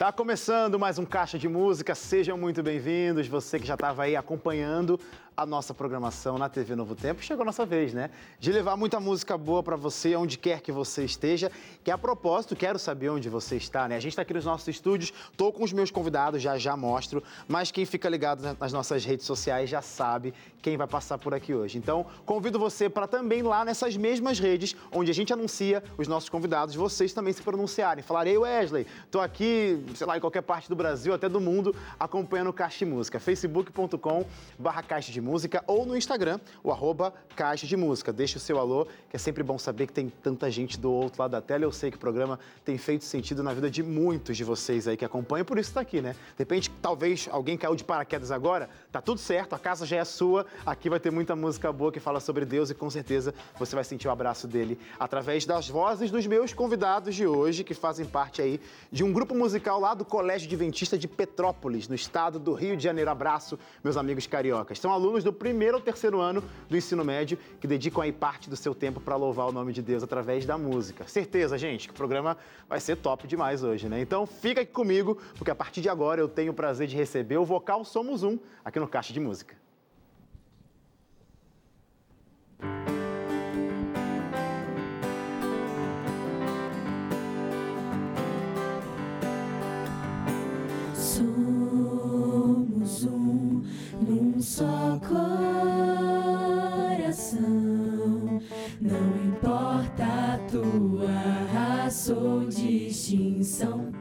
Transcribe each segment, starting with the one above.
Tá começando mais um Caixa de Música, sejam muito bem-vindos. Você que já estava aí acompanhando a nossa programação na TV Novo Tempo, chegou a nossa vez, né? De levar muita música boa para você, onde quer que você esteja. Que a propósito, quero saber onde você está, né? A gente está aqui nos nossos estúdios, tô com os meus convidados, já já mostro, mas quem fica ligado nas nossas redes sociais já sabe quem vai passar por aqui hoje. Então, convido você para também lá nessas mesmas redes, onde a gente anuncia os nossos convidados, vocês também se pronunciarem. Falar, ei Wesley, tô aqui, sei lá, em qualquer parte do Brasil, até do mundo, acompanhando o Caixa de Música. facebook.com barra Caixa de Música Música ou no Instagram, o arroba Caixa de Música. Deixe o seu alô, que é sempre bom saber que tem tanta gente do outro lado da tela. Eu sei que o programa tem feito sentido na vida de muitos de vocês aí que acompanham, por isso está aqui, né? De repente, talvez alguém caiu de paraquedas agora, tá tudo certo, a casa já é sua, aqui vai ter muita música boa que fala sobre Deus e com certeza você vai sentir o abraço dele através das vozes dos meus convidados de hoje, que fazem parte aí de um grupo musical lá do Colégio Adventista de Petrópolis, no estado do Rio de Janeiro. Abraço, meus amigos cariocas. São alunos alunos do primeiro ou terceiro ano do ensino médio que dedicam aí parte do seu tempo para louvar o nome de Deus através da música. Certeza, gente, que o programa vai ser top demais hoje, né? Então fica aqui comigo, porque a partir de agora eu tenho o prazer de receber o vocal Somos Um aqui no Caixa de Música. Só coração. Não importa a tua raça ou distinção.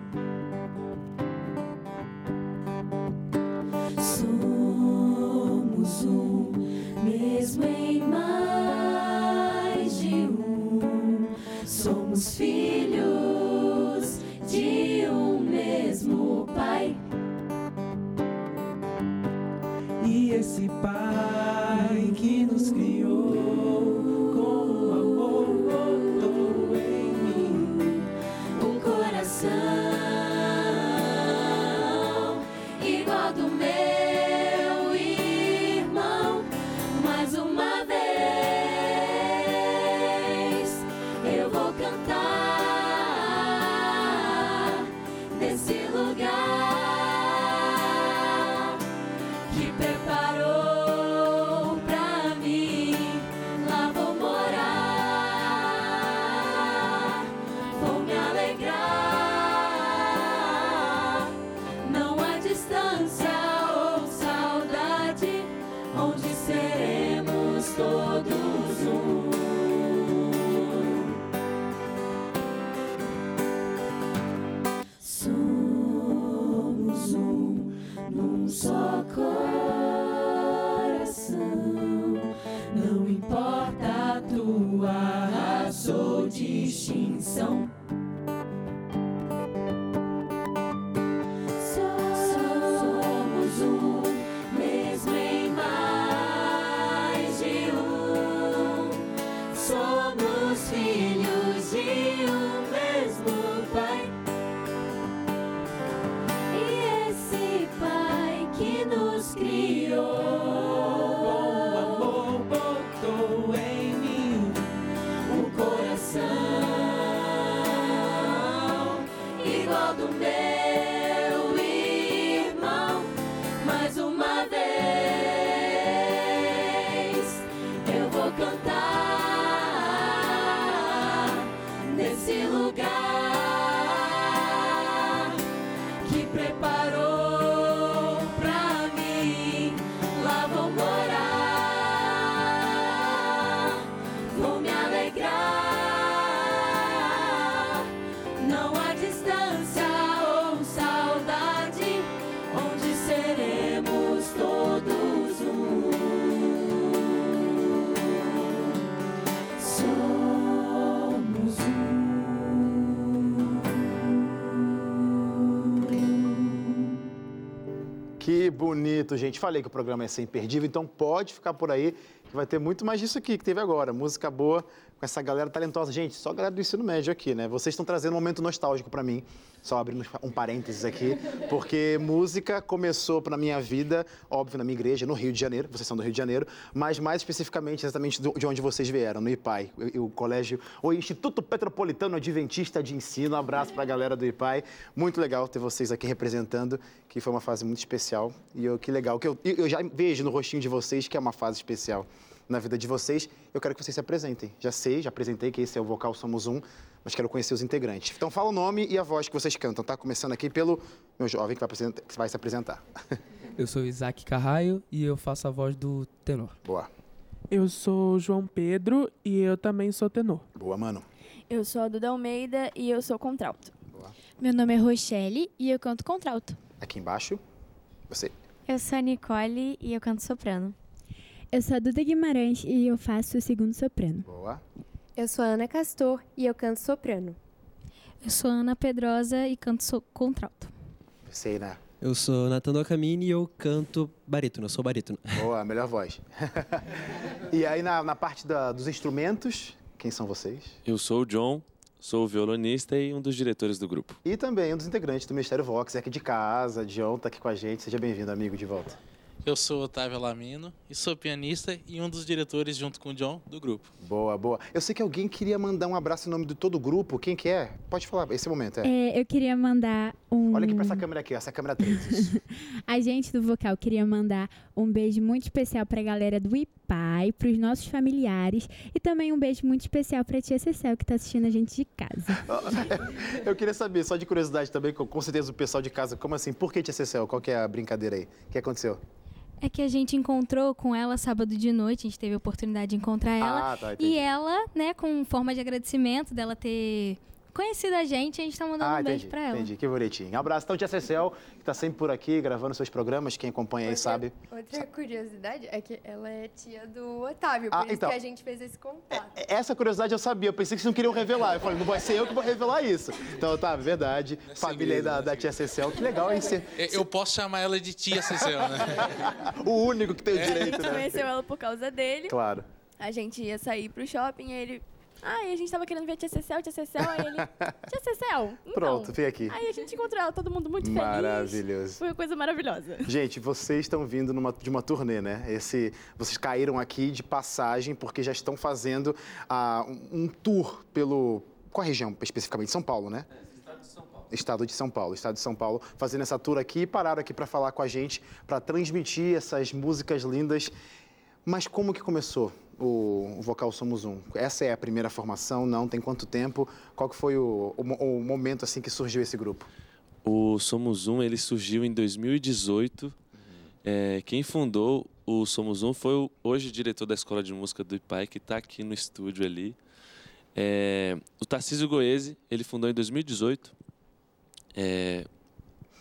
Somos um, mesmo em mais de um. Somos filhos bonito, gente. Falei que o programa ia ser imperdível, então pode ficar por aí que vai ter muito mais disso aqui que teve agora. Música boa com essa galera talentosa. Gente, só a galera do ensino médio aqui, né? Vocês estão trazendo um momento nostálgico para mim. Só abrindo um parênteses aqui, porque música começou na minha vida, óbvio, na minha igreja, no Rio de Janeiro, vocês são do Rio de Janeiro, mas mais especificamente, exatamente de onde vocês vieram, no IPAI, o, o colégio, o Instituto Petropolitano Adventista de Ensino. Um abraço para a galera do IPAI. Muito legal ter vocês aqui representando, que foi uma fase muito especial. E eu, que legal, que eu, eu já vejo no rostinho de vocês que é uma fase especial na vida de vocês. Eu quero que vocês se apresentem. Já sei, já apresentei que esse é o Vocal Somos Um, mas quero conhecer os integrantes. Então fala o nome e a voz que vocês cantam, tá? Começando aqui pelo meu jovem que vai, que vai se apresentar. Eu sou Isaac Carraio e eu faço a voz do tenor. Boa. Eu sou João Pedro e eu também sou tenor. Boa, mano. Eu sou a Duda Almeida e eu sou contralto. Meu nome é Rochelle e eu canto contralto. Aqui embaixo, você. Eu sou a Nicole e eu canto soprano. Eu sou a Duda Guimarães e eu faço o segundo soprano. Boa. Eu sou a Ana Castor e eu canto soprano. Eu sou a Ana Pedrosa e canto so contralto. Você, né? Eu sou Nathan Docamini e eu canto barítono, eu sou barítono. Boa, melhor voz. e aí na, na parte da- dos instrumentos, quem são vocês? Eu sou o John, sou o violonista e um dos diretores do grupo. E também um dos integrantes do Ministério Vox, é aqui de casa, John tá aqui com a gente. Seja bem-vindo, amigo, de volta. Eu sou Otávio Lamino e sou pianista e um dos diretores, junto com o John, do grupo. Boa, boa. Eu sei que alguém queria mandar um abraço em nome de todo o grupo. Quem que é? Pode falar, esse momento, é. É, eu queria mandar um. Olha aqui pra essa câmera aqui, essa câmera 3. isso. A gente do vocal queria mandar um beijo muito especial pra galera do IPAI, pros nossos familiares e também um beijo muito especial pra tia Cecel que tá assistindo a gente de casa. Eu queria saber, só de curiosidade também, com com certeza o pessoal de casa, como assim? Por que Tia Cecel? Qual que é a brincadeira aí? O que aconteceu? É que a gente encontrou com ela sábado de noite, a gente teve a oportunidade de encontrar ela. Ah, tá, e ela, né, com forma de agradecimento dela ter conhecido a gente, a gente tá mandando Ah, um entendi, beijo pra ela. entendi, que bonitinho. Um abraço, então, Tia Cecel, que tá sempre por aqui, gravando seus programas, quem acompanha aí sabe. Outra curiosidade é que ela é tia do Otávio, por Ah, isso então. que a gente fez esse contato. Essa curiosidade eu sabia, eu pensei que vocês não queriam revelar. Eu falei, não vai ser eu que vou revelar isso. Então, tá, verdade. Família aí da, da Tia Cecel, que legal, hein? Eu eu posso chamar ela de tia Cecel, né? o único que tem o A gente direito, né? conheceu ela por causa dele. Claro. A gente ia sair pro shopping e ele. Ah, e a gente tava querendo ver a Tia Cecel, Tia Cecel. Aí ele. Tia Cecel? Então. Pronto, vem aqui. Aí a gente encontrou ela, todo mundo muito feliz. Maravilhoso. Foi uma coisa maravilhosa. Gente, vocês estão vindo numa- de uma turnê, né? Esse, vocês caíram aqui de passagem porque já estão fazendo ah, um, um tour pelo. Qual a região especificamente? São Paulo, né? Estado de São Paulo, Estado de São Paulo, fazendo essa tour aqui e pararam aqui para falar com a gente, para transmitir essas músicas lindas. Mas como que começou o, o Vocal Somos Um? Essa é a primeira formação? Não? Tem quanto tempo? Qual que foi o, o o momento assim que surgiu esse grupo? O Somos Um, ele surgiu em 2018. É, quem fundou o Somos Um foi o hoje diretor da Escola de Música do IPAI, que está aqui no estúdio ali. É, o Tarcísio Goese, ele fundou em 2018. É,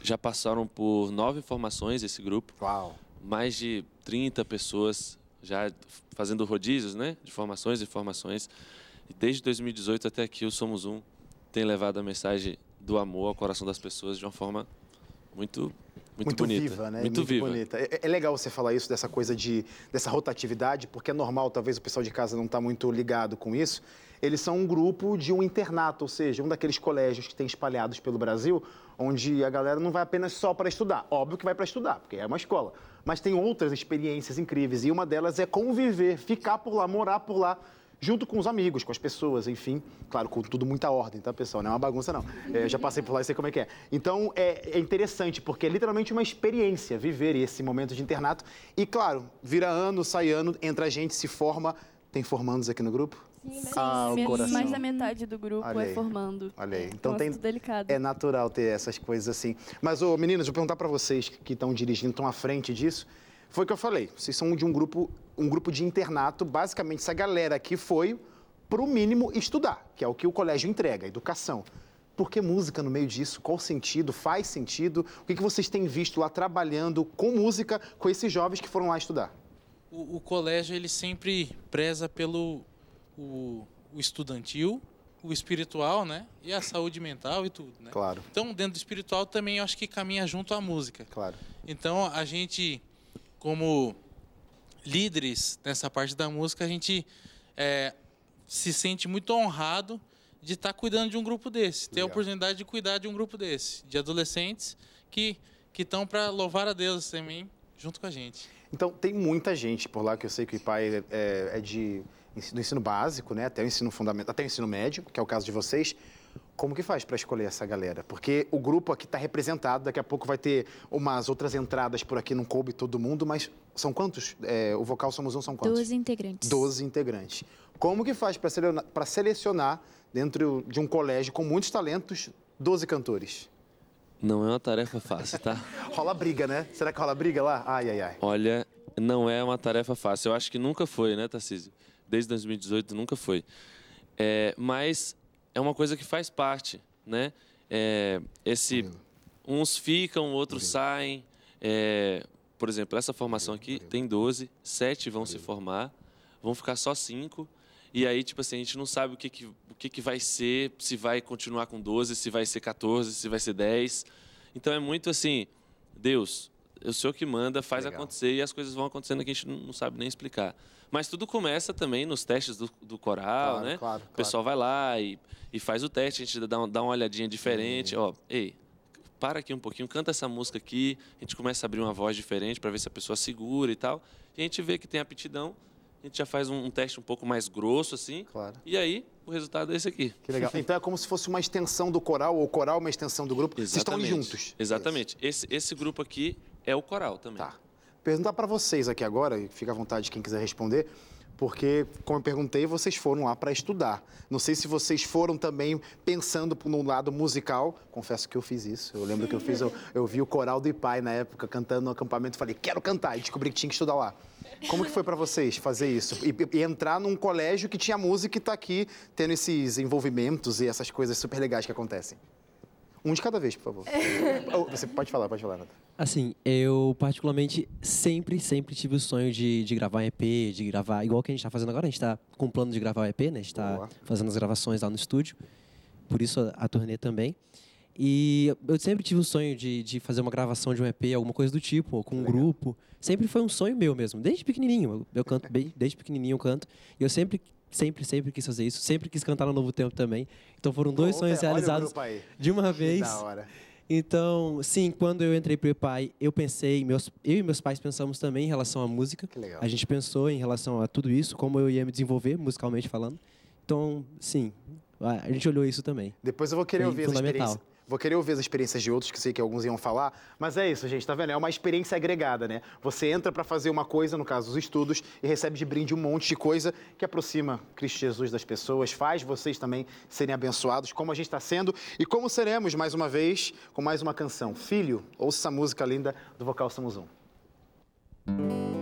já passaram por nove formações esse grupo. Uau! mais de 30 pessoas já fazendo rodízios, né, de formações e formações. E desde 2018 até aqui o Somos Um tem levado a mensagem do amor ao coração das pessoas de uma forma muito muito, bonita, viva, né? muito, viva. bonita. É, é legal você falar isso dessa coisa de dessa rotatividade, porque é normal, talvez o pessoal de casa não está muito ligado com isso. Eles são um grupo de um internato, ou seja, um daqueles colégios que tem espalhados pelo Brasil, onde a galera não vai apenas só para estudar. Óbvio que vai para estudar, porque é uma escola. Mas tem outras experiências incríveis e uma delas é conviver, ficar por lá, morar por lá junto com os amigos, com as pessoas, enfim. Claro, com tudo muita ordem, tá, pessoal? Não é uma bagunça, não. É, eu já passei por lá e sei como é que é. Então, é, é interessante, porque é literalmente uma experiência viver esse momento de internato. E, claro, vira ano, sai ano, entra a gente, se forma. Tem formandos aqui no grupo? Sim, Ah, coração. mais da metade do grupo Olha aí. é formando. Olha aí. É Então tem, delicado. é natural ter essas coisas assim. Mas, ô, meninas, vou perguntar para vocês que estão dirigindo, estão à frente disso. Foi o que eu falei. Vocês são de um grupo, um grupo de internato. Basicamente, essa galera aqui foi, pro mínimo, estudar, que é o que o colégio entrega, educação. Por que música no meio disso? Qual o sentido? Faz sentido? O que, que vocês têm visto lá trabalhando com música com esses jovens que foram lá estudar? O, o colégio ele sempre preza pelo o, o estudantil, o espiritual, né? E a saúde mental e tudo, né? Claro, Então, dentro do espiritual também eu acho que caminha junto à música. claro. Então, a gente, como líderes nessa parte da música, a gente é, se sente muito honrado de estar cuidando de um grupo desse, ter a Legal. oportunidade de cuidar de um grupo desse, de adolescentes que que estão para louvar a Deus também junto com a gente. Então, tem muita gente por lá que eu sei que o IPAI é, é de ensino, do ensino básico, né? Até o ensino fundamental, até o ensino médio, que é o caso de vocês. Como que faz para escolher essa galera? Porque o grupo aqui está representado, daqui a pouco vai ter umas outras entradas por aqui, não coube todo mundo, mas são quantos? É, o vocal Somos Um são quantos? 12 integrantes. 12 integrantes. Como que faz para selecionar dentro de um colégio com muitos talentos 12 cantores? Não é uma tarefa fácil, tá? Rola briga, né? Será que rola briga lá? Ai, ai, ai. Olha, não é uma tarefa fácil. Eu acho que nunca foi, né, Tarcísio? Desde 2018 nunca foi. É, mas é uma coisa que faz parte, né? É, esse, uns ficam, outros saem. É, por exemplo, essa formação aqui tem 12, 7 vão se formar, vão ficar só 5. E aí, tipo assim, a gente não sabe o que, que, o que, que vai ser, se vai continuar com 12, se vai ser 14, se vai ser 10. Então é muito assim, Deus, o Senhor que manda, faz Legal. acontecer e as coisas vão acontecendo que a gente não sabe nem explicar. Mas tudo começa também nos testes do, do coral, Claro, né? claro, O pessoal vai lá e, e faz o teste, a gente dá, um- dá uma olhadinha diferente. Ó, ei, para aqui um pouquinho, canta essa música aqui. A gente começa a abrir uma voz diferente para ver se a pessoa segura e tal. E a gente vê que tem aptidão. A gente já faz um, um teste um pouco mais grosso, assim. Claro. E aí, o resultado é esse aqui. Que legal. Então é como se fosse uma extensão do coral, ou o coral uma extensão do grupo. Vocês estão Exatamente. juntos. Exatamente. Esse, esse grupo aqui é o coral também. Tá. Perguntar para vocês aqui agora, e fica à vontade quem quiser responder, porque, como eu perguntei, vocês foram lá para estudar. Não sei se vocês foram também pensando no lado musical. Confesso que eu fiz isso. Eu lembro que eu fiz, eu, eu vi o coral do IPAI na época cantando no acampamento falei, quero cantar. E descobri que tinha que estudar lá. Como que foi para vocês fazer isso? E, e entrar num colégio que tinha música e tá aqui tendo esses envolvimentos e essas coisas super legais que acontecem. Um de cada vez, por favor. Oh, Você pode falar, pode falar, Nata. Assim, eu particularmente sempre, sempre tive o sonho de, de gravar um EP, de gravar, igual que a gente tá fazendo agora, a gente tá com o plano de gravar um EP, né? A gente tá Boa. fazendo as gravações lá no estúdio, por isso a, a turnê também. E eu sempre tive o sonho de, de fazer uma gravação de um EP, alguma coisa do tipo, ou com um grupo. Sempre foi um sonho meu mesmo, desde pequenininho. Eu, eu canto bem, desde pequenininho eu canto. E eu sempre, sempre, sempre quis fazer isso. Sempre quis cantar no Novo Tempo também. Então foram dois Pô, sonhos o realizados de uma vez. Da hora. Então, sim, quando eu entrei pro EPAI, eu pensei, meus, eu e meus pais pensamos também em relação à música. Que legal. A gente pensou em relação a tudo isso, como eu ia me desenvolver musicalmente falando. Então, sim, a gente olhou isso também. Depois eu vou querer Foi ouvir as fundamental. experiências. Vou querer ouvir as experiências de outros, que sei que alguns iam falar. Mas é isso, gente, tá vendo? É uma experiência agregada, né? Você entra para fazer uma coisa, no caso, os estudos, e recebe de brinde um monte de coisa que aproxima Cristo Jesus das pessoas, faz vocês também serem abençoados, como a gente está sendo e como seremos, mais uma vez, com mais uma canção. Filho, ouça essa música linda do Vocal Somos Um.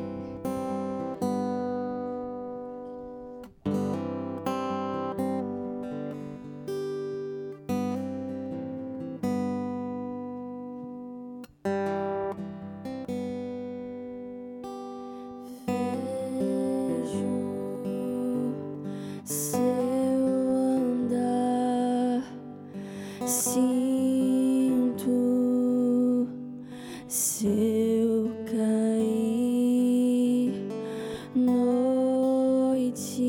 起。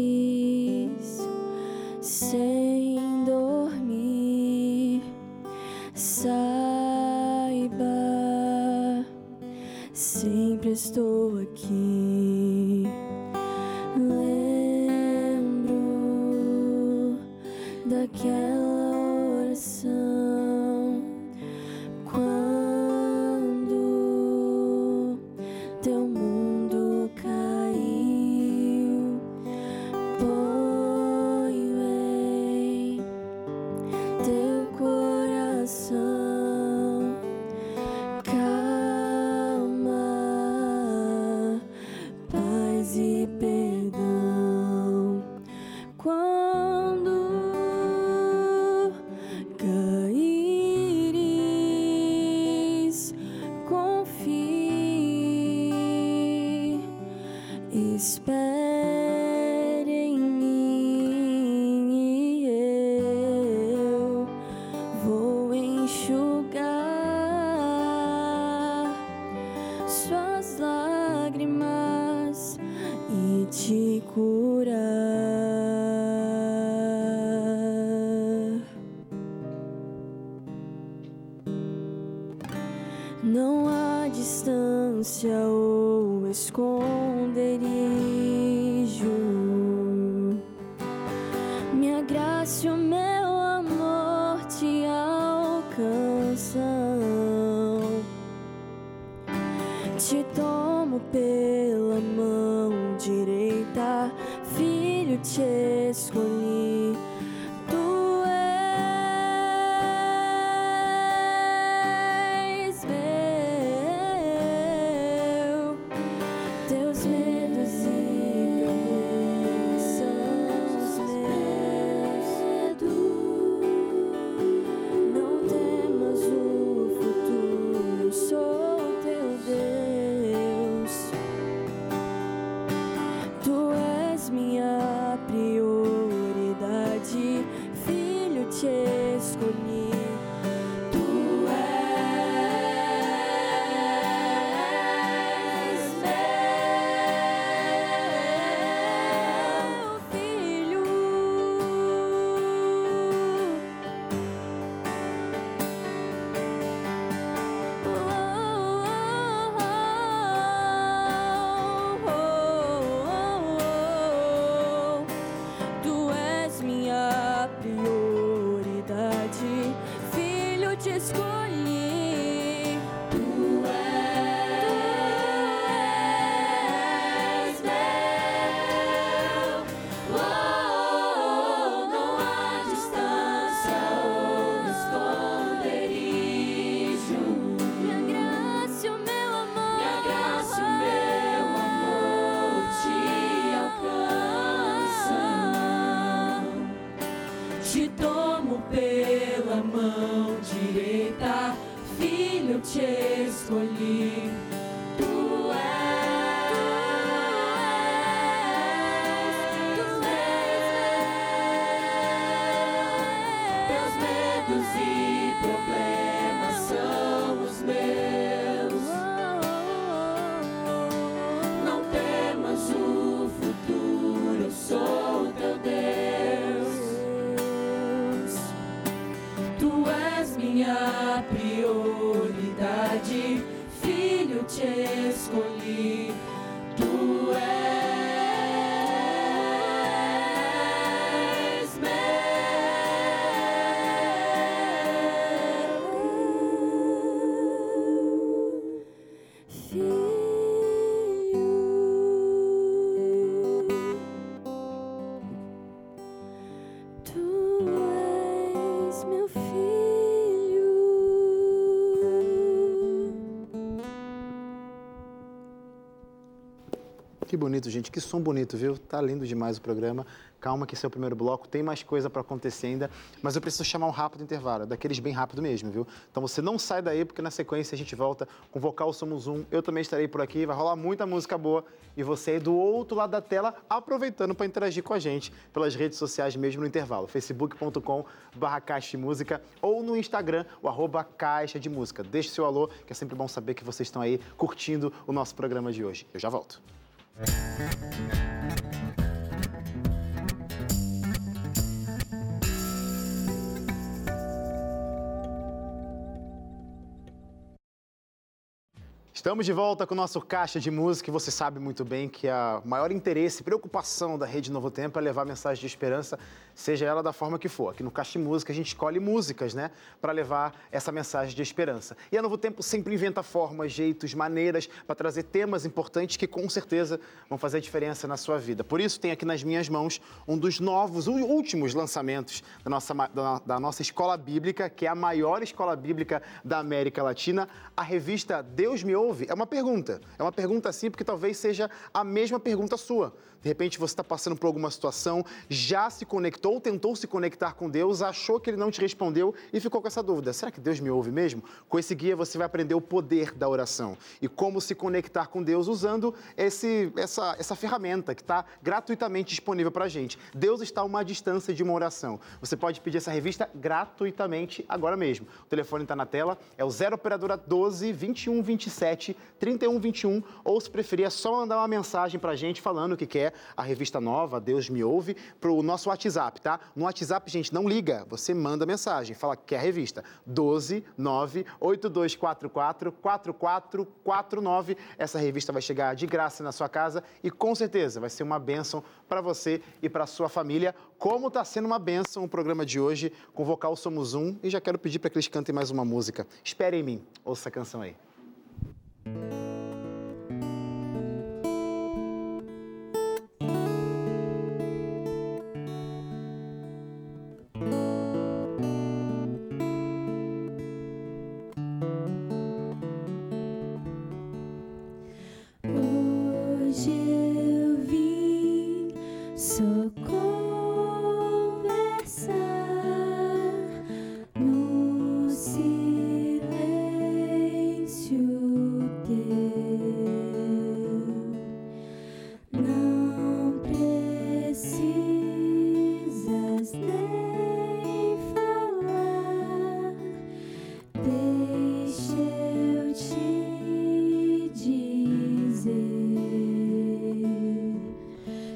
Bonito, gente. Que som bonito, viu? Tá lindo demais o programa. Calma que esse é o primeiro bloco. Tem mais coisa para acontecer ainda, mas eu preciso chamar um rápido intervalo, daqueles bem rápido mesmo, viu? Então você não sai daí, porque na sequência a gente volta com Vocal Somos Um. Eu também estarei por aqui, vai rolar muita música boa e você aí do outro lado da tela aproveitando para interagir com a gente pelas redes sociais mesmo no intervalo, facebook.com barra Caixa de Música ou no Instagram, o arroba Caixa de Música. Deixe seu alô, que é sempre bom saber que vocês estão aí curtindo o nosso programa de hoje. Eu já volto. ハハハハ! Estamos de volta com o nosso Caixa de Música e você sabe muito bem que a maior interesse e preocupação da Rede Novo Tempo é levar mensagem de esperança, seja ela da forma que for. Aqui no Caixa de Música a gente escolhe músicas, né, para levar essa mensagem de esperança. E a Novo Tempo sempre inventa formas, jeitos, maneiras para trazer temas importantes que com certeza vão fazer a diferença na sua vida. Por isso tem aqui nas minhas mãos um dos novos, os últimos lançamentos da nossa, da, da nossa escola bíblica, que é a maior escola bíblica da América Latina, a revista Deus Me Ouve. É uma pergunta. É uma pergunta assim, porque talvez seja a mesma pergunta sua. De repente você está passando por alguma situação, já se conectou, tentou se conectar com Deus, achou que ele não te respondeu e ficou com essa dúvida: será que Deus me ouve mesmo? Com esse guia você vai aprender o poder da oração e como se conectar com Deus usando esse, essa, essa ferramenta que está gratuitamente disponível para a gente. Deus está a uma distância de uma oração. Você pode pedir essa revista gratuitamente agora mesmo. O telefone está na tela, é o 0 Operadora 12 21 27 37 31 21 ou se preferir é só mandar uma mensagem pra gente falando que quer a revista nova Deus me ouve pro nosso WhatsApp, tá? No WhatsApp, gente, não liga, você manda mensagem, fala que quer a revista. 12 9 8244 4449. Essa revista vai chegar de graça na sua casa e com certeza vai ser uma bênção para você e para sua família, como está sendo uma bênção o programa de hoje com o vocal Somos Um e já quero pedir para que eles cantem mais uma música. Espere em mim. Ouça a canção aí. Hoje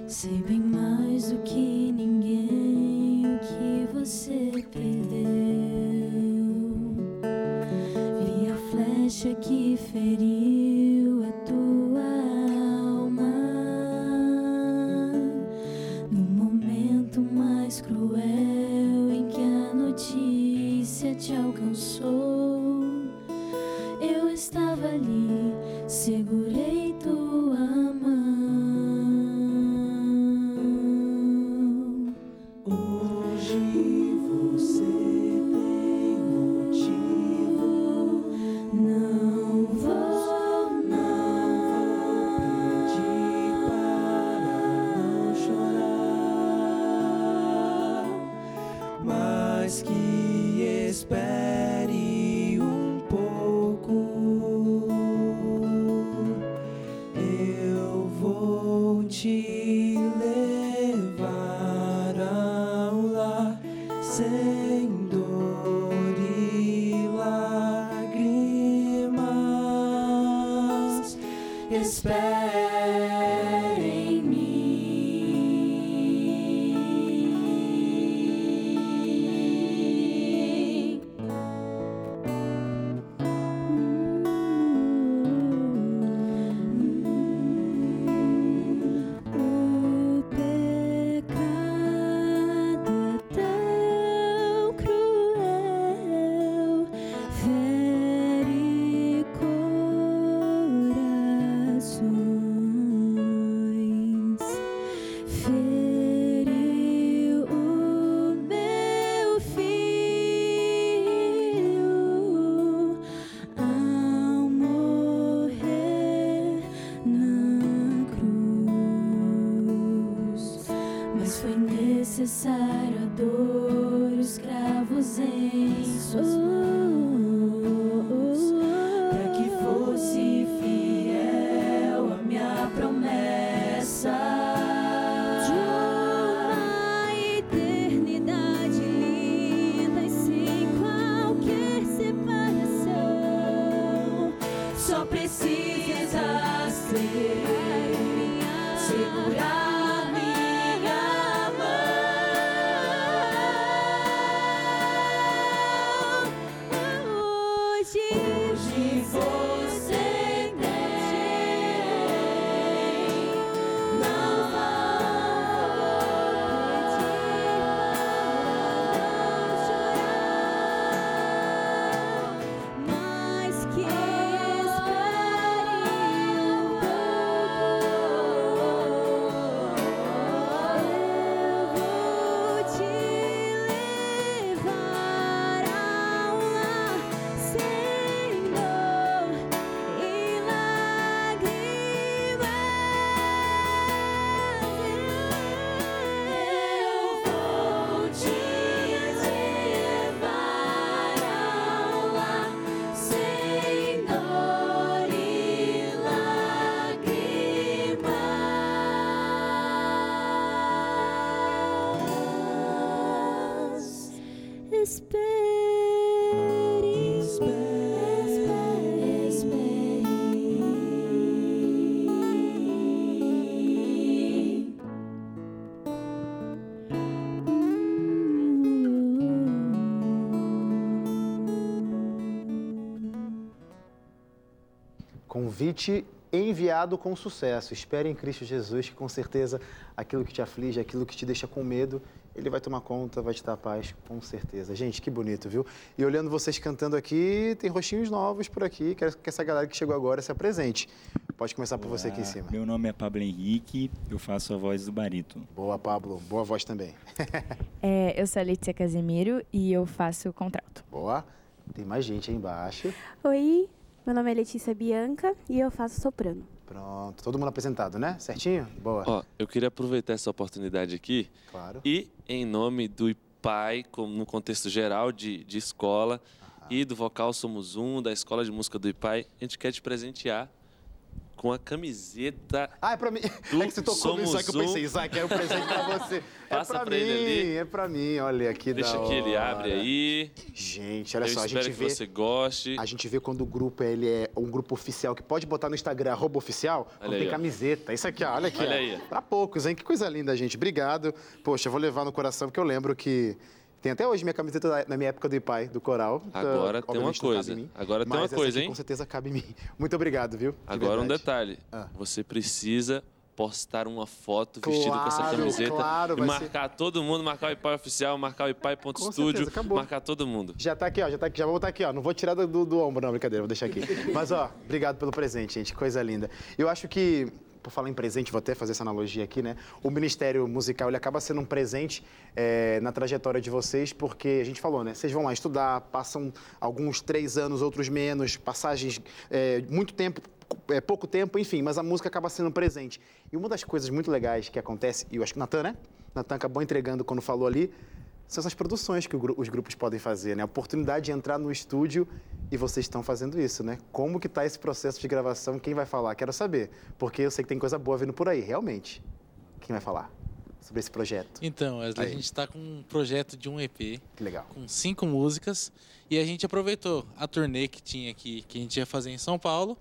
Sei bem mais do que ninguém o que você perdeu. Vi a flecha que feriu lágrimas. Espere Convite enviado com sucesso. Espere em Cristo Jesus, que com certeza aquilo que te aflige, aquilo que te deixa com medo, ele vai tomar conta, vai te dar paz, com certeza. Gente, que bonito, viu? E olhando vocês cantando aqui, tem rostinhos novos por aqui. Quero que essa galera que chegou agora se apresente. Pode começar por você aqui em cima. Meu nome é Pablo Henrique, eu faço a voz do barítono. Boa, Pablo. Boa voz também. É, eu sou a Letícia Casemiro e eu faço contralto. Boa. Tem mais gente aí embaixo. Oi, meu nome é Letícia Bianca e eu faço soprano. Pronto, todo mundo apresentado, né? Certinho? Boa. Ó, eu queria aproveitar essa oportunidade aqui Claro. e, em nome do IPAI, como no contexto geral de, de escola, e do Vocal Somos Um, da Escola de Música do IPAI, a gente quer te presentear com a camiseta. Ah, é pra mim. do É que você tocou Somos nisso, aí que eu pensei, Isaac, é um presente pra você. Passa é pra, pra mim, ali. é pra mim. Olha que Deixa que ele abre aí. Gente, olha eu só, a espero gente que vê... você goste. A gente vê quando o grupo ele é um grupo oficial, que pode botar no Instagram, arroba oficial, quando tem aí, camiseta. Isso aqui, ó, olha aqui. Olha ó. aí. Pra poucos, hein? Que coisa linda, gente. Obrigado. Poxa, eu vou levar no coração, porque eu lembro que... Tem até hoje minha camiseta da- na minha época do IPAI, do coral. Agora tem uma coisa. mim, Agora tem uma coisa, aqui hein? com certeza cabe em mim. Muito obrigado, viu? De Agora um verdade. detalhe. Ah. Você precisa postar uma foto vestido com essa Claro, camiseta claro, e vai ser- marcar todo mundo, marcar o IPAI oficial, marcar o IPAI.studio, marcar todo mundo. Já tá aqui, ó, já tá aqui, já vou botar aqui, ó. Não vou tirar do, do, do ombro, não, brincadeira, vou deixar aqui. Mas, ó, obrigado pelo presente, gente. Coisa linda. Eu acho que, por falar em presente, vou até fazer essa analogia aqui, né? O Ministério Musical, ele acaba sendo um presente eh, na trajetória de vocês, porque a gente falou, né? Vocês vão lá estudar, passam alguns três anos, outros menos, passagens, eh, muito tempo, é, pouco tempo, enfim, mas a música acaba sendo um presente. E uma das coisas muito legais que acontece, e eu acho que Natan, né? Natan acabou entregando quando falou ali, são essas produções que os grupos podem fazer, né? A oportunidade de entrar no estúdio e vocês estão fazendo isso, né? Como que tá esse processo de gravação? Quem vai falar? Quero saber, porque eu sei que tem coisa boa vindo por aí, realmente. Quem vai falar sobre esse projeto? Então, Wesley, Aí. a gente está com um projeto de um EP Que legal. com cinco músicas e a gente aproveitou a turnê que tinha aqui, que a gente ia fazer em São Paulo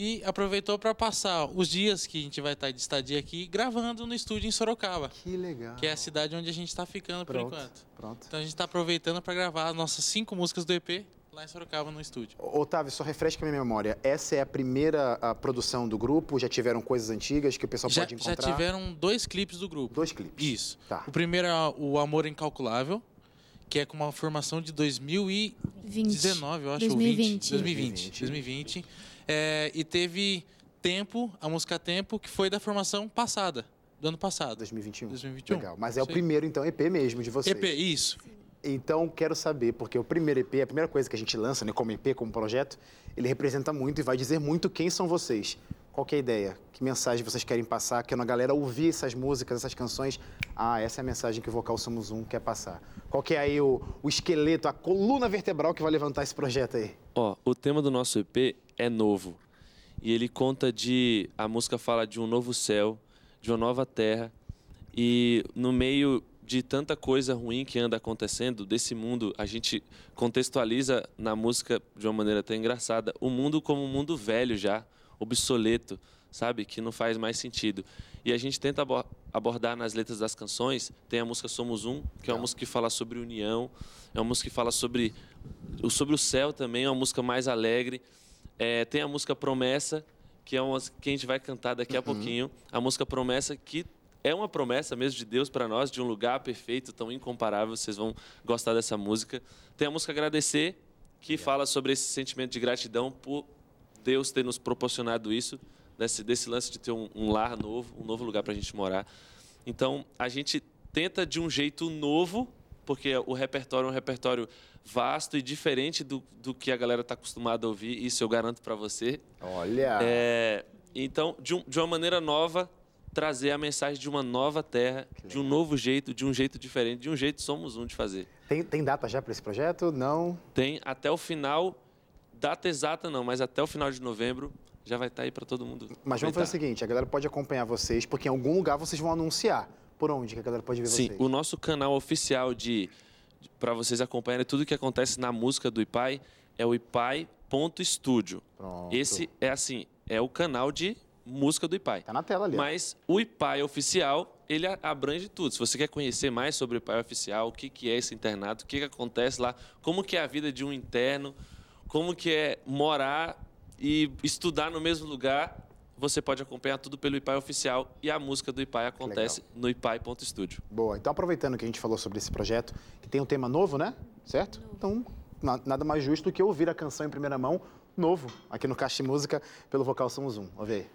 e aproveitou para passar os dias que a gente vai estar de estadia aqui gravando no estúdio em Sorocaba, Que legal. que é a cidade onde a gente está ficando por Pronto, enquanto. pronto. Então a gente está aproveitando para gravar as nossas cinco músicas do EP lá em Sorocaba no estúdio. Otávio, só refresca a minha memória. Essa é a primeira a, produção do grupo? Já tiveram coisas antigas que o pessoal Já, pode já encontrar? tiveram dois clipes do grupo. Dois clipes. Isso. Tá. O primeiro é o Amor Incalculável, que é com uma formação de 2019, eu acho, ou 2020. 20, 2020. 2020. É, e teve Tempo, a música Tempo, que foi da formação passada, do ano passado. 2021. 2021. Legal. Mas é o primeiro, então, EP mesmo de vocês. EP, isso. Então, quero saber, porque o primeiro EP, a primeira coisa que a gente lança, né, como EP, como projeto, ele representa muito e vai dizer muito quem são vocês. Qual que é a ideia? Que mensagem vocês querem passar? Quando a galera ouvir essas músicas, essas canções, ah, essa é a mensagem que o Vocal Somos Um quer passar. Qual que é aí o, o esqueleto, a coluna vertebral que vai levantar esse projeto aí? Ó, o tema do nosso EP é novo. E ele conta de. A música fala de um novo céu, de uma nova terra. E no meio de tanta coisa ruim que anda acontecendo, desse mundo, a gente contextualiza na música de uma maneira até engraçada o mundo como um mundo velho já, obsoleto, sabe? Que não faz mais sentido. E a gente tenta abo- abordar nas letras das canções. Tem a música Somos Um, que é uma música que fala sobre união, é uma música que fala sobre o, sobre o céu também, é uma música mais alegre. É, tem a música Promessa, que é uma que a gente vai cantar daqui a pouquinho. A música Promessa, que é uma promessa mesmo de Deus para nós, de um lugar perfeito, tão incomparável. Vocês vão gostar dessa música. Tem a música Agradecer, que fala sobre esse sentimento de gratidão por Deus ter nos proporcionado isso, desse, desse lance de ter um, um lar novo, um novo lugar para a gente morar. Então, a gente tenta de um jeito novo, porque o repertório é um repertório vasto e diferente do, do que a galera está acostumada a ouvir, isso eu garanto para você. Olha! É, então, de, um- de uma maneira nova, trazer a mensagem de uma nova terra, de um novo jeito, de um jeito diferente, de um jeito somos um de fazer. Tem, tem data já para esse projeto? Não? Tem até o final, data exata não, mas até o final de novembro já vai estar aí para todo mundo. Mas vamos fazer o seguinte, a galera pode acompanhar vocês, porque em algum lugar vocês vão anunciar. Por onde que a galera pode ver Sim, vocês? o nosso canal oficial de, para vocês acompanharem tudo que acontece na música do Ipai é o ipai.studio. Esse é assim, é o canal de música do Ipai. Tá na tela ali. ó. Mas o Ipai oficial, ele abrange tudo. Se você quer conhecer mais sobre o Ipai oficial, o que, que é esse internato, o que, que acontece lá, como que é a vida de um interno, como que é morar e estudar no mesmo lugar, você pode acompanhar tudo pelo IPAI Oficial e a música do IPAI acontece no ipai.studio. Boa. Então, aproveitando que a gente falou sobre esse projeto, que tem um tema novo, né? Certo? Então, na- nada mais justo do que ouvir a canção em primeira mão, novo, aqui no Caixa de Música, pelo vocal Somos Um. Ouve aí.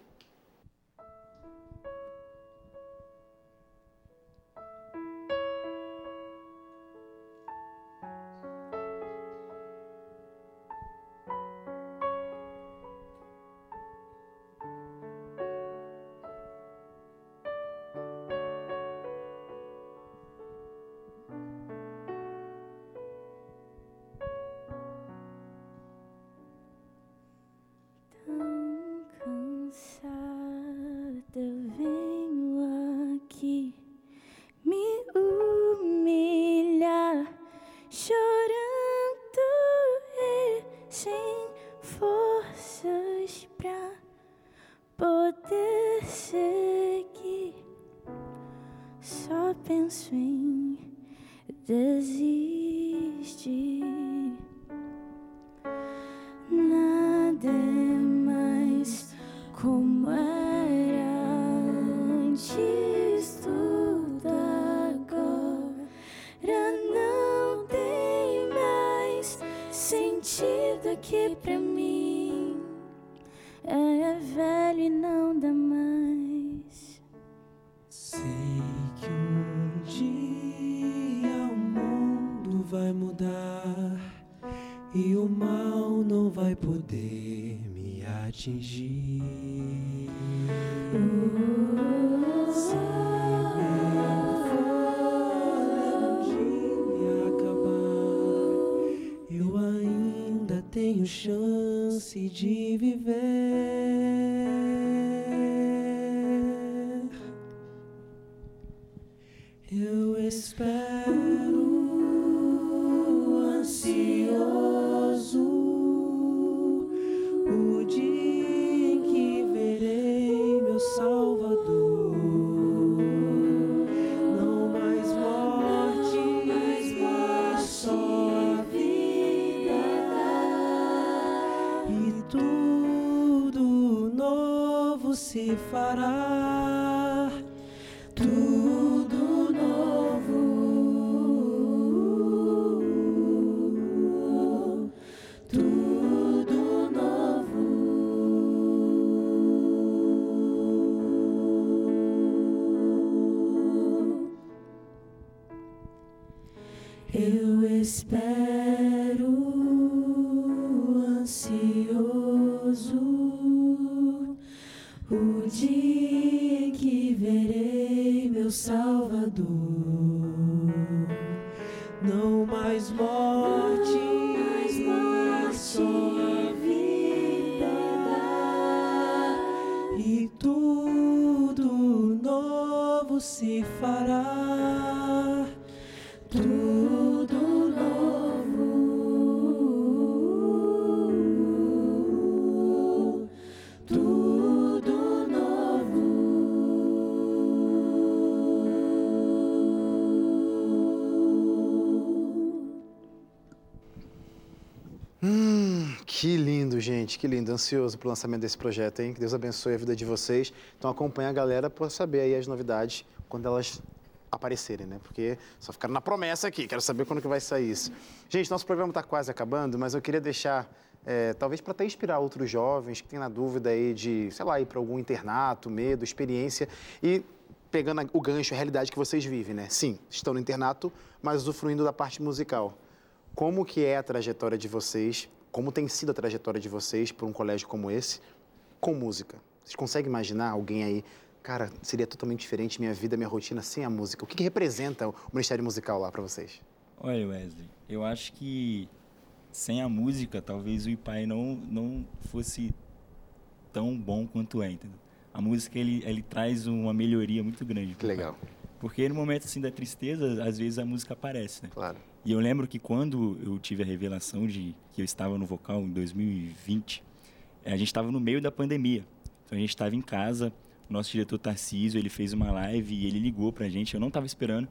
Poder seguir. Só penso em desistir. O dia que lindo. Ansioso pro lançamento desse projeto, hein? Que Deus abençoe a vida de vocês. Então acompanha a galera para saber aí as novidades quando elas aparecerem, né? Porque só ficaram na promessa aqui, quero saber quando que vai sair isso. Gente, nosso programa está quase acabando, mas eu queria deixar, é, talvez para até inspirar outros jovens que têm na dúvida aí de, sei lá, ir para algum internato, medo, experiência e pegando o gancho, a realidade que vocês vivem, né? Sim, estão no internato, mas usufruindo da parte musical. Como que é a trajetória de vocês? Como tem sido a trajetória de vocês por um colégio como esse com música? Vocês conseguem imaginar alguém aí, cara, seria totalmente diferente minha vida, minha rotina sem a música? O que, que representa o Ministério Musical lá para vocês? Olha, Wesley, eu acho que sem a música, talvez o IPAI não, não fosse tão bom quanto é, entendeu? A música, ele, ele traz uma melhoria muito grande. Que legal. Porque no momento, assim, da tristeza, às vezes a música aparece, né? Claro. E eu lembro que quando eu tive a revelação de que eu estava no vocal em 2020, eh, a gente estava no meio da pandemia. Então a gente estava em casa, o nosso diretor Tarcísio, ele fez uma live e ele ligou pra gente, eu não estava esperando.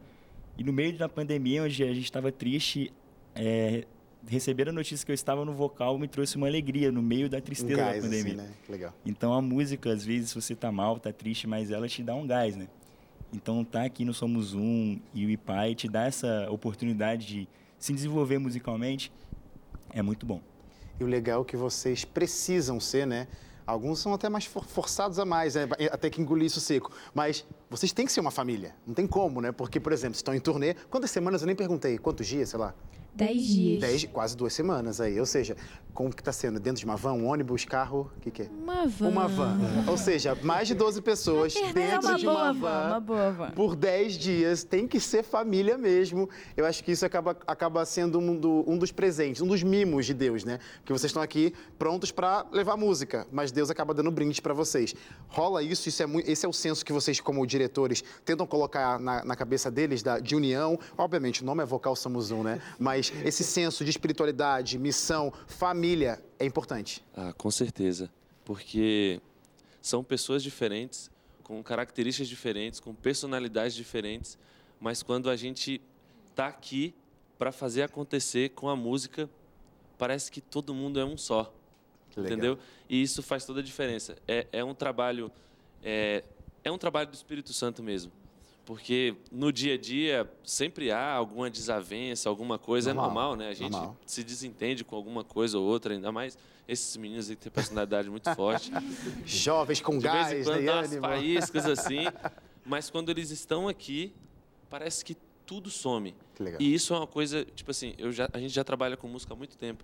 E no meio da pandemia, onde a gente estava triste, eh, receber a notícia que eu estava no vocal me trouxe uma alegria no meio da tristeza gás, da pandemia. assim, né? Legal. Então a música, às vezes, você tá mal, tá triste, mas ela te dá um gás, né? Então tá aqui no Somos Um e o IPAI te dá essa oportunidade de se desenvolver musicalmente, é muito bom. E o legal é que vocês precisam ser, né? Alguns são até mais for- forçados a mais, né? até que engolir isso seco. Mas vocês têm que ser uma família. Não tem como, né? Porque, por exemplo, estão em turnê. Quantas semanas? Eu nem perguntei. Quantos dias, sei lá? Dez dias. Dez, quase duas semanas aí. Ou seja, como que tá sendo? Dentro de uma van, um ônibus, carro? O que, que é? Uma van. Uma van. Ou seja, mais de 12 pessoas dentro uma de boa uma van, van. uma boa van. Por 10 dias. Tem que ser família mesmo. Eu acho que isso acaba, acaba sendo um, do- um dos presentes, um dos mimos de Deus, né? Porque vocês estão aqui prontos para levar música, mas Deus acaba dando brinde para vocês. Rola isso, isso é mui- esse é o senso que vocês, como diretores, tentam colocar na, na cabeça deles da, de união. Obviamente, o nome é Vocal Somos Um, né? Mas esse senso de espiritualidade, missão, família é importante. Ah, com certeza. Porque são pessoas diferentes, com características diferentes, com personalidades diferentes, mas quando a gente tá aqui para fazer acontecer com a música, parece que todo mundo é um só. legal. Entendeu? E isso faz toda a diferença. É, é um trabalho é, é um trabalho do Espírito Santo mesmo. Porque no dia a dia sempre há alguma desavença, alguma coisa, Normal, é normal, né? A gente normal. se desentende com alguma coisa ou outra, ainda mais esses meninos aí que têm personalidade muito forte. Jovens com De gás, vez em quando né? umas faíscas assim, mas quando eles estão aqui, parece que tudo some. Que legal. E isso é uma coisa, tipo assim, eu já, a gente já trabalha com música há muito tempo,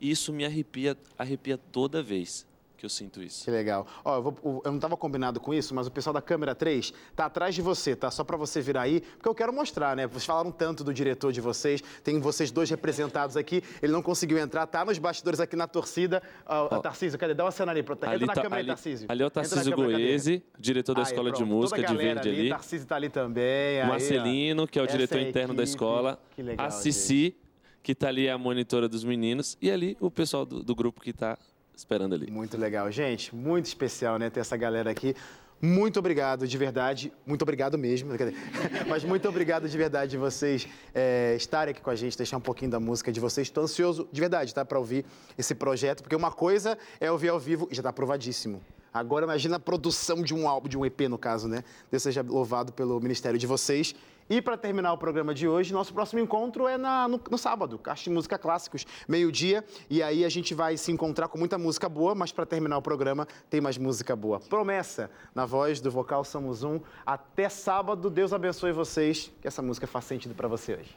e isso me arrepia, arrepia toda vez que eu sinto isso. Que legal. Ó, eu, vou- eu não estava combinado com isso, mas o pessoal da câmera 3 tá atrás de você, tá? Só para você virar aí, porque eu quero mostrar, né? Vocês falaram tanto do diretor de vocês, tem vocês dois representados aqui, ele não conseguiu entrar, tá nos bastidores aqui na torcida. Ó, Tarcísio, cadê? Dá uma cena ali, entra Ali na tá- câmera aí, ali- Tarcísio. ali é o Tarcísio? Goese, diretor da Aí, Escola de pronto. Música Toda a de Verde ali. Tarcísio tá ali também. ó. Marcelino, que é o Essa diretor a interno da equipe. escola. Que legal, a Cici, que tá ali é a monitora dos meninos. E ali o pessoal do, do grupo que tá esperando ali. Muito legal, gente. Muito especial, né? Ter essa galera aqui. Muito obrigado, de verdade. Muito obrigado mesmo. Mas muito obrigado de verdade de vocês é, estarem aqui com a gente, deixar um pouquinho da música de vocês. Estou ansioso, de verdade, tá? Para ouvir esse projeto, porque uma coisa é ouvir ao vivo e já está aprovadíssimo. Agora imagina a produção de um álbum, de um EP, no caso, né? Deus seja louvado pelo ministério de vocês. E para terminar o programa de hoje, nosso próximo encontro é na- no, no sábado, Caixa de Música Clássicos, meio-dia. E aí a gente vai se encontrar com muita música boa, mas para terminar o programa tem mais música boa. Promessa, na voz do vocal Somos Um. Até sábado, Deus abençoe vocês. Que essa música faça sentido para você hoje.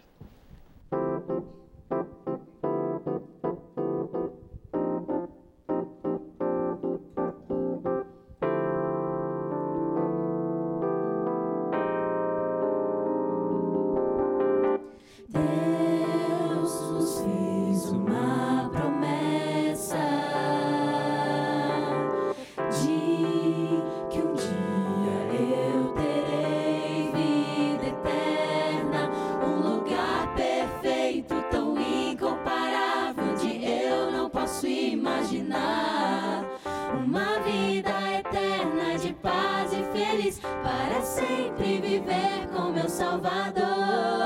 Para sempre viver com meu Salvador.